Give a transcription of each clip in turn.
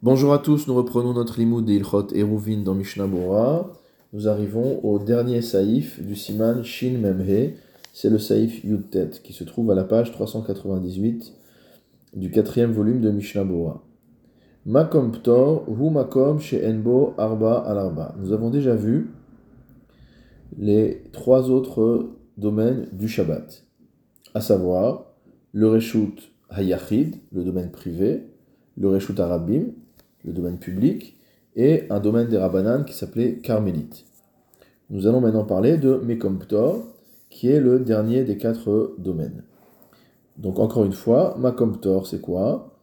Bonjour à tous, nous reprenons notre limoud de Ilchot Eruvin dans Mishnah. Nous arrivons au dernier saïf du siman Shin Memhe, c'est le saïf Yudtet qui se trouve à la page 398 du quatrième volume de Mishnah. Makom Ptor, Hu Makom Arba al Arba. Nous avons déjà vu les trois autres domaines du Shabbat, à savoir le Reshut Hayachid, le domaine privé, le Reshut Arabim, le domaine public, et un domaine des Rabbanan qui s'appelait Carmélite. Nous allons maintenant parler de Mekomptor, qui est le dernier des quatre domaines. Donc encore une fois, Makomptor, c'est quoi?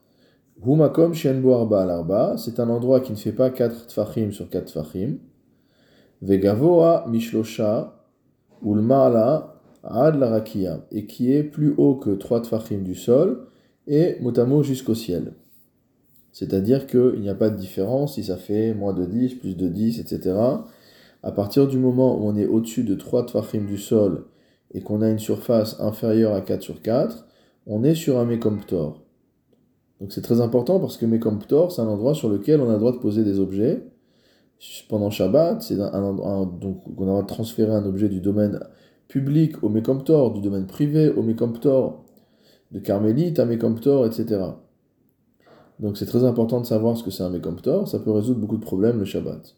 Humakom Shenbo Arba Arba, c'est un endroit qui ne fait pas 4 tfachim sur 4 tfachim. Vegavoa Mishlosha Ulmala Ad la Rakia, et qui est plus haut que 3 tfachim du sol, et motamo jusqu'au ciel. C'est-à-dire qu'il n'y a pas de différence si ça fait moins de 10, plus de 10, etc. À partir du moment où on est au-dessus de 3 tfachim du sol et qu'on a une surface inférieure à 4 sur 4, on est sur un Mekomptor. Donc c'est très important parce que Mekomptor, c'est un endroit sur lequel on a le droit de poser des objets. Pendant Shabbat, c'est un, endroit donc on a le transférer un objet du domaine public au Mekomptor, du domaine privé au Mekomptor, de Carmélite à Mekomptor, etc. Donc c'est très important de savoir ce que c'est un Mekomptor, ça peut résoudre beaucoup de problèmes le Shabbat.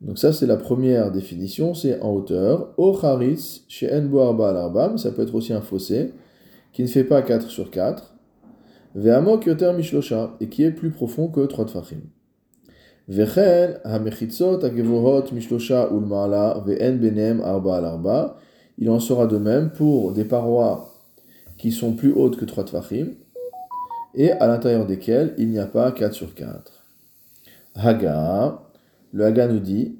Donc ça c'est la première définition, c'est en hauteur. Ocharitz chez Enbo Arba al mais ça peut être aussi un fossé qui ne fait pas 4 sur 4. Ve'amok yoter et qui est plus profond que 3 tfachim. Vechen hamechitzot mishlosha ulmala ve'en benem arba. Il en sera de même pour des parois qui sont plus hautes que 3 tfachim, et à l'intérieur desquelles il n'y a pas 4 sur 4. Haga, le Haga nous dit,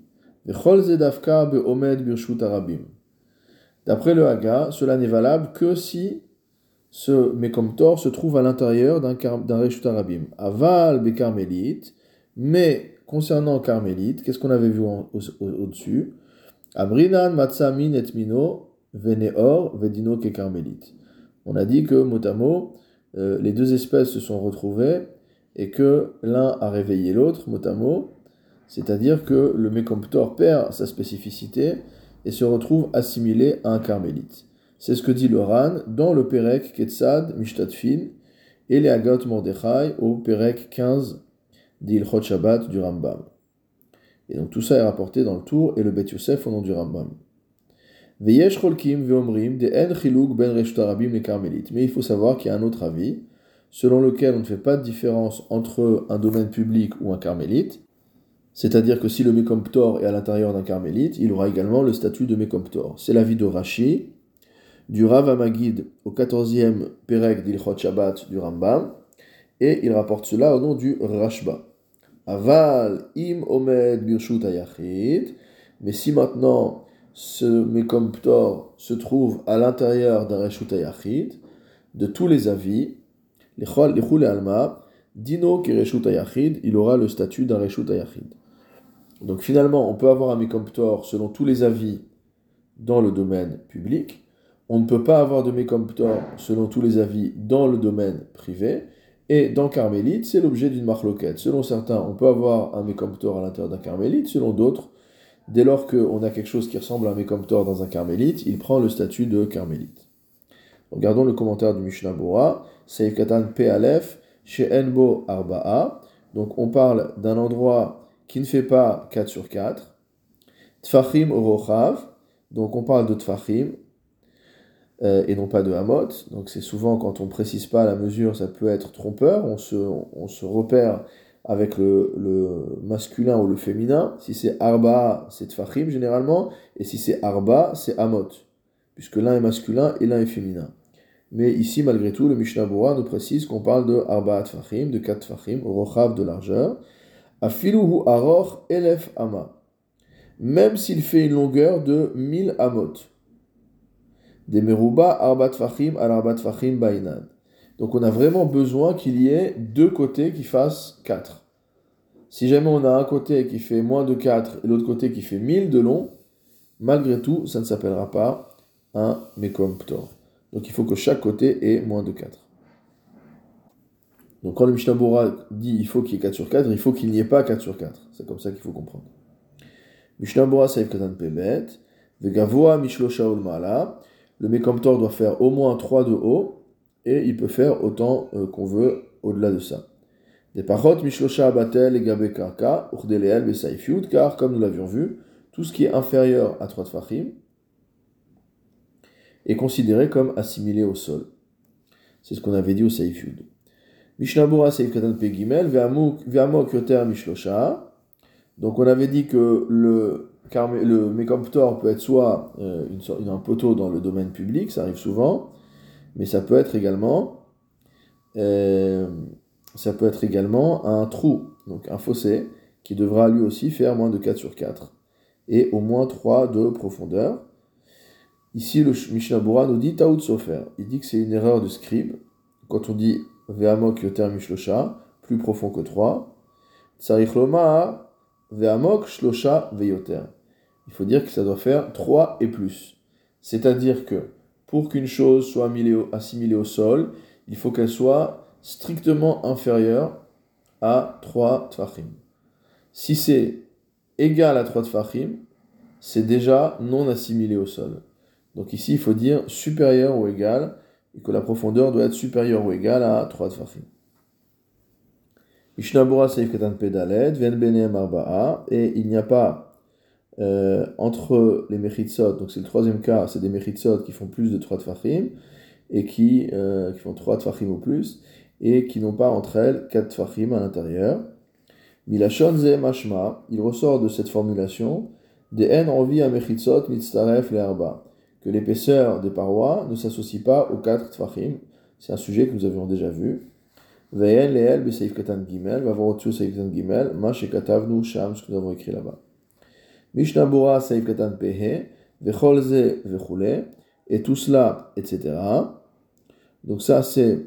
D'après le Haga, cela n'est valable que si ce Mekomtor se trouve à l'intérieur d'un Reshut Arabim. Aval be Carmélite, mais concernant Carmélite, qu'est-ce qu'on avait vu au-dessus? Abrinan Matsamin et Mino, Veneor, Vedino ke. On a dit que motamo, euh, les deux espèces se sont retrouvées et que l'un a réveillé l'autre, motamo, c'est-à-dire que le Mekomptor perd sa spécificité et se retrouve assimilé à un carmélite. C'est ce que dit le Ran dans le Perek Ketzad Mishtatfin et les Agot Mordechai au Perek 15 d'Ilchot Shabbat du Rambam. Et donc tout ça est rapporté dans le Tour et le Bet Yosef au nom du Rambam. Mais il faut savoir qu'il y a un autre avis, selon lequel on ne fait pas de différence entre un domaine public ou un carmélite. C'est-à-dire que si le Mekomptor est à l'intérieur d'un carmélite, il aura également le statut de Mekomptor. C'est l'avis de Rashi, du Rav Amagid au 14e Perek d'Ilchot Shabbat du Rambam, et il rapporte cela au nom du Rashba. Aval im omed birshut ayachid, mais si maintenant ce Mekomptor se trouve à l'intérieur d'un Reshut Ayachid, de tous les avis, les Chol Alma, Dino qui Reshut Ayachid, il aura le statut d'un Reshut Ayachid. Donc finalement, on peut avoir un Mekomptor selon tous les avis dans le domaine public. On ne peut pas avoir de Mekomptor selon tous les avis dans le domaine privé. Et dans Carmélite, c'est l'objet d'une marloquette. Selon certains, on peut avoir un Mekomptor à l'intérieur d'un Carmélite, selon d'autres, dès lors qu'on a quelque chose qui ressemble à un Mekomptor dans un carmélite, il prend le statut de carmélite. Regardons le commentaire du Mishnah Bora, Seif Katan Arba'a. Donc on parle d'un endroit qui ne fait pas 4 sur 4. Tfachim Orochav, donc on parle de Tfachim, euh, et non pas de Hamot. Donc c'est souvent quand on ne précise pas la mesure, ça peut être trompeur, on se repère avec le, masculin ou le féminin. Si c'est arba, c'est tfachim généralement, et si c'est arba, c'est amot, puisque l'un est masculin et l'un est féminin. Mais ici, malgré tout, le Mishnah Bora nous précise qu'on parle de arba tfachim, de quatre tfachim, rochav de largeur, afiluhu aroch elef ama, même s'il fait une longueur de 1000 amot. Des meruba arba tfachim al arba tfachim bainan. Donc on a vraiment besoin qu'il y ait deux côtés qui fassent 4. Si jamais on a un côté qui fait moins de 4 et l'autre côté qui fait 1000 de long, malgré tout, ça ne s'appellera pas un mekomptor. Donc il faut que chaque côté ait moins de 4. Donc quand le Mishnah dit il faut qu'il y ait 4 sur 4, il faut qu'il n'y ait pas 4 sur 4. C'est comme ça qu'il faut comprendre. Mishnah Bora Saïf Katan Pebet, Vegavoa Mishlosha Mala, le Mekomtor doit faire au moins 3 de haut, et il peut faire autant euh, qu'on veut au-delà de ça. Des parot Mishlosha Abatel et Gabe Karka, Urdeleel Besaïf car comme nous l'avions vu, tout ce qui est inférieur à 3 Tfachim est considéré comme assimilé au sol. C'est ce qu'on avait dit au Saïf Yud. Mishnabura Seif Katan Pegimel, Ve'amok Yoter Mishlosha. Donc on avait dit que le, le mécomptor peut être soit euh, une, un poteau dans le domaine public, ça arrive souvent, mais ça peut être également, euh, ça peut être également un trou, donc un fossé, qui devra lui aussi faire moins de 4 sur 4, et au moins 3 de profondeur. Ici, le Mishnabura nous dit Taout Sofer. Il dit que c'est une erreur de scribe. Quand on dit Ve'amok yoter mishlosha, plus profond que 3. Tsarich ve'amok shlosha ve'yoter. Il faut dire que ça doit faire 3 et plus. C'est-à-dire que pour qu'une chose soit assimilée au sol, il faut qu'elle soit strictement inférieure à 3 tfachim. Si c'est égal à 3 tfachim, c'est déjà non assimilé au sol. Donc ici, il faut dire supérieur ou égal et que la profondeur doit être supérieure ou égale à 3 tfachim. Et il n'y a pas euh, entre les Mechitsot, donc c'est le troisième cas, c'est des Mechitsot qui font plus de 3 tfachim, et qui, euh, qui font 3 tfachim ou plus, et qui n'ont pas entre elles 4 tfachim à l'intérieur. Milachon Ze Mashma, il ressort de cette formulation, de En envie à Mechitsot Mitztaref Le que l'épaisseur des parois ne s'associe pas aux quatre tfachim. C'est un sujet que nous avions déjà vu. Ve'en leel be'seif katan gimel, va voir au-dessus seif gimel, ma shekatavnu sham, ce que nous avons écrit là-bas. Mishnah seif katan pehe, ve'chol ze ve'chule, et tout cela, etc. Donc ça, c'est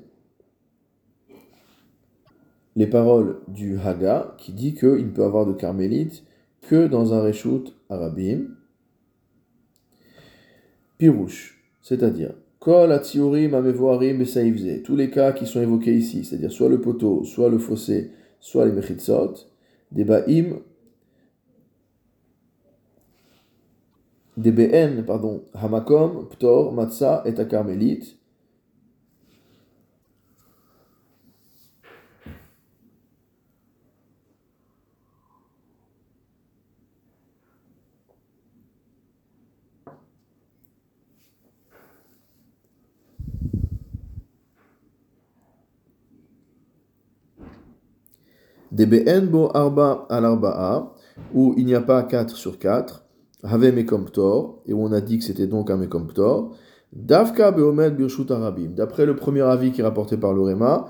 les paroles du Haga, qui dit qu'il ne peut avoir de carmélite que dans un reshoot arabim. Pirouche, c'est-à-dire Kol Atziorim Amevoarim Besaivze, tous les cas qui sont évoqués ici, c'est-à-dire soit le poteau, soit le fossé, soit les Mechitzot, des Baim, des BN, pardon, Hamakom, Ptor, Matzah et Akarmelite, Des bo arba al arba'a, où il n'y a pas 4 sur 4, have mekomptor, et où on a dit que c'était donc un mekomptor, davka beomed birshut arabim. D'après le premier avis qui est rapporté par le Réma,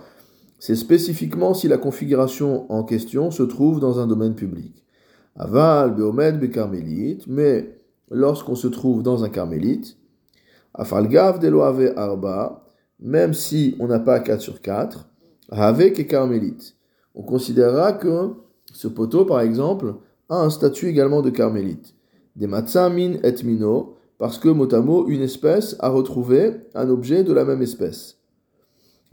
c'est spécifiquement si la configuration en question se trouve dans un domaine public. Aval beomed bekarmélite, mais lorsqu'on se trouve dans un carmélite, afalgav deloave arba, même si on n'a pas 4 sur 4, have et carmélite on considérera que ce poteau, par exemple, a un statut également de carmélite. Des matzamin et mino, parce que motamo, une espèce a retrouvé un objet de la même espèce.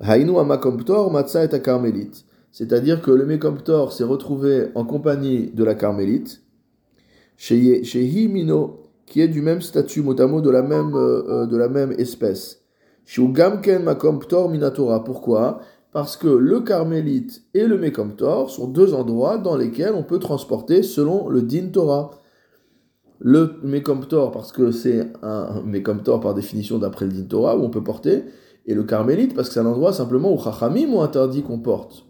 Hainu amakomptor matza et carmélite. C'est-à-dire que le mekomptor s'est retrouvé en compagnie de la carmélite, chez mino, qui est du même statut motamo de la même, euh, euh, de la même espèce. Makomptor minatora. Pourquoi? Parce que le carmélite et le mécomptor sont deux endroits dans lesquels on peut transporter selon le din Torah. Le mécomptor, parce que c'est un mécomptor par définition d'après le din Torah, où on peut porter, et le carmélite, parce que c'est un endroit simplement où Chachamim ont interdit qu'on porte.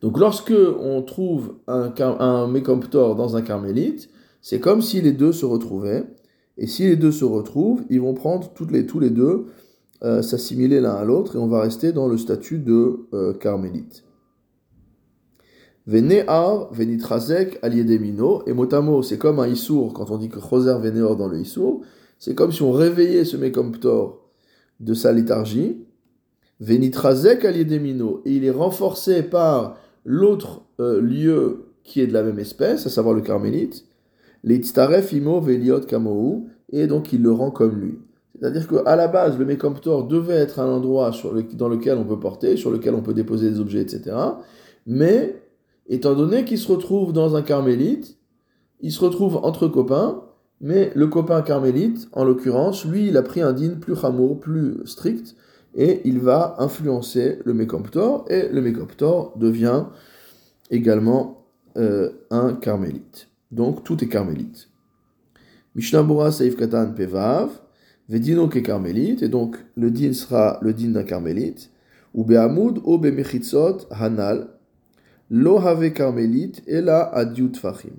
Donc lorsque on trouve un, un mécomptor dans un carmélite, c'est comme si les deux se retrouvaient, et si les deux se retrouvent, ils vont prendre toutes les, tous les deux euh, s'assimiler l'un à l'autre et on va rester dans le statut de euh, carmélite. Venear, venitrazek, aliedemino, et motamo, c'est comme un issour, quand on dit que choser veneor dans le issour, c'est comme si on réveillait ce mécomptor de sa léthargie, venitrazek aliedemino, et il est renforcé par l'autre euh, lieu qui est de la même espèce, à savoir le carmélite, l'itztaref imo veliot kamou, et donc il le rend comme lui. C'est-à-dire qu'à la base, le mécomptor devait être un endroit dans lequel on peut porter, sur lequel on peut déposer des objets, etc. Mais, étant donné qu'il se retrouve dans un carmélite, il se retrouve entre copains, mais le copain carmélite, en l'occurrence, lui, il a pris un din plus chamour, plus strict, et il va influencer le mécomptor, et le mécomptor devient également euh, un carmélite. Donc tout est carmélite. Mishnah Saif Katan Pevav, Vedino ke carmélite, et donc le din sera le din d'un carmélite, ou Be'amoud ou Be'mechitzot Hanal, Lo have carmélite, et la adiut fachim.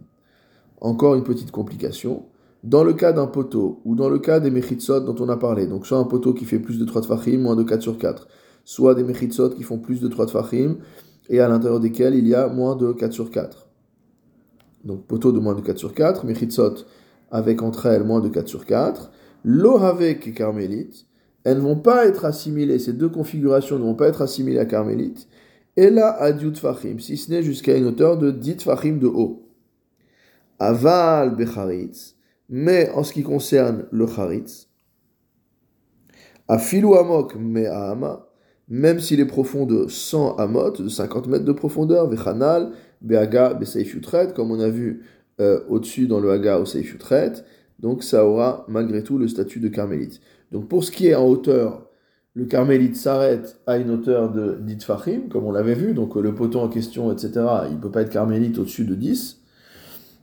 Encore une petite complication. Dans le cas d'un poteau, ou dans le cas des mechitzot dont on a parlé, donc soit un poteau qui fait plus de 3 tfachim, moins de 4 sur 4, soit des mechitzot qui font plus de 3 tfachim, et à l'intérieur desquels il y a moins de 4 sur 4. Donc poteau de moins de 4 sur 4, mechitzot avec entre elles moins de 4 sur 4, l'ohavek et carmélite, elles ne vont pas être assimilées, ces deux configurations ne vont pas être assimilées à carmélite, là à fachim, si ce n'est jusqu'à une hauteur de 10 fachim de haut. Aval becharitz, mais en ce qui concerne le charitz, afilu amok me'ama, même s'il est profond de 100 amot, de 50 mètres de profondeur, vechanal, be'aga, be'seif comme on a vu euh, au-dessus dans le haga au seif donc ça aura malgré tout le statut de carmélite. Donc pour ce qui est en hauteur, le carmélite s'arrête à une hauteur de 10 fachim, comme on l'avait vu, donc le poteau en question, etc., il ne peut pas être carmélite au-dessus de 10,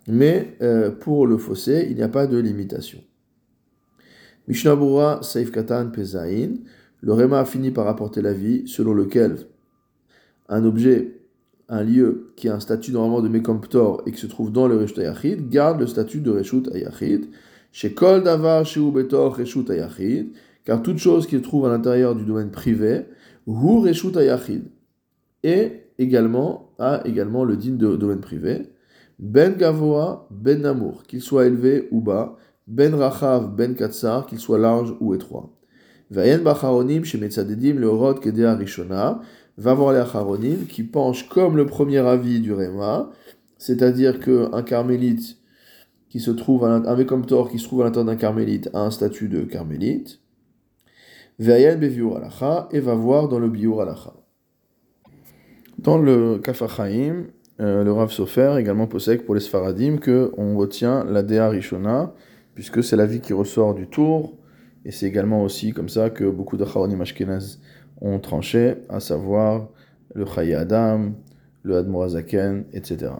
mais euh, pour le fossé, il n'y a pas de limitation. Mishnah Saif Katan Pezain, le Réma a fini par apporter la vie selon lequel un objet, un lieu qui a un statut normalement de Mekomptor et qui se trouve dans le Reshut Ayachid, garde le statut de Reshut Ayachid. Chez Kol Davar, Reshut Ayachid, car toute chose qui se trouve à l'intérieur du domaine privé, Hu Ayachid, et également, a également le digne de domaine privé. Ben Gavoa, Ben Namour, qu'il soit élevé ou bas, Ben Rachav, Ben Katsar, qu'il soit large ou étroit. Vayen Bacharonim, chez Metzadedim, le Rod Kedea Rishona, va voir les Acharonim qui penchent comme le premier avis du Réma, c'est-à-dire qu'un carmélite qui se trouve un qui se trouve à l'intérieur d'un carmélite a un statut de carmélite. Beviur Alacha, et va voir dans le Biur Alacha. Dans le Kafachaim, euh, le Rav Sofer également possède pour les Sfaradim qu'on retient la Dea Rishona, puisque c'est la vie qui ressort du tour, et c'est également aussi comme ça que beaucoup de Charonim Ashkenaz ont tranché, à savoir le Chayi Adam, le Admorazaken, etc.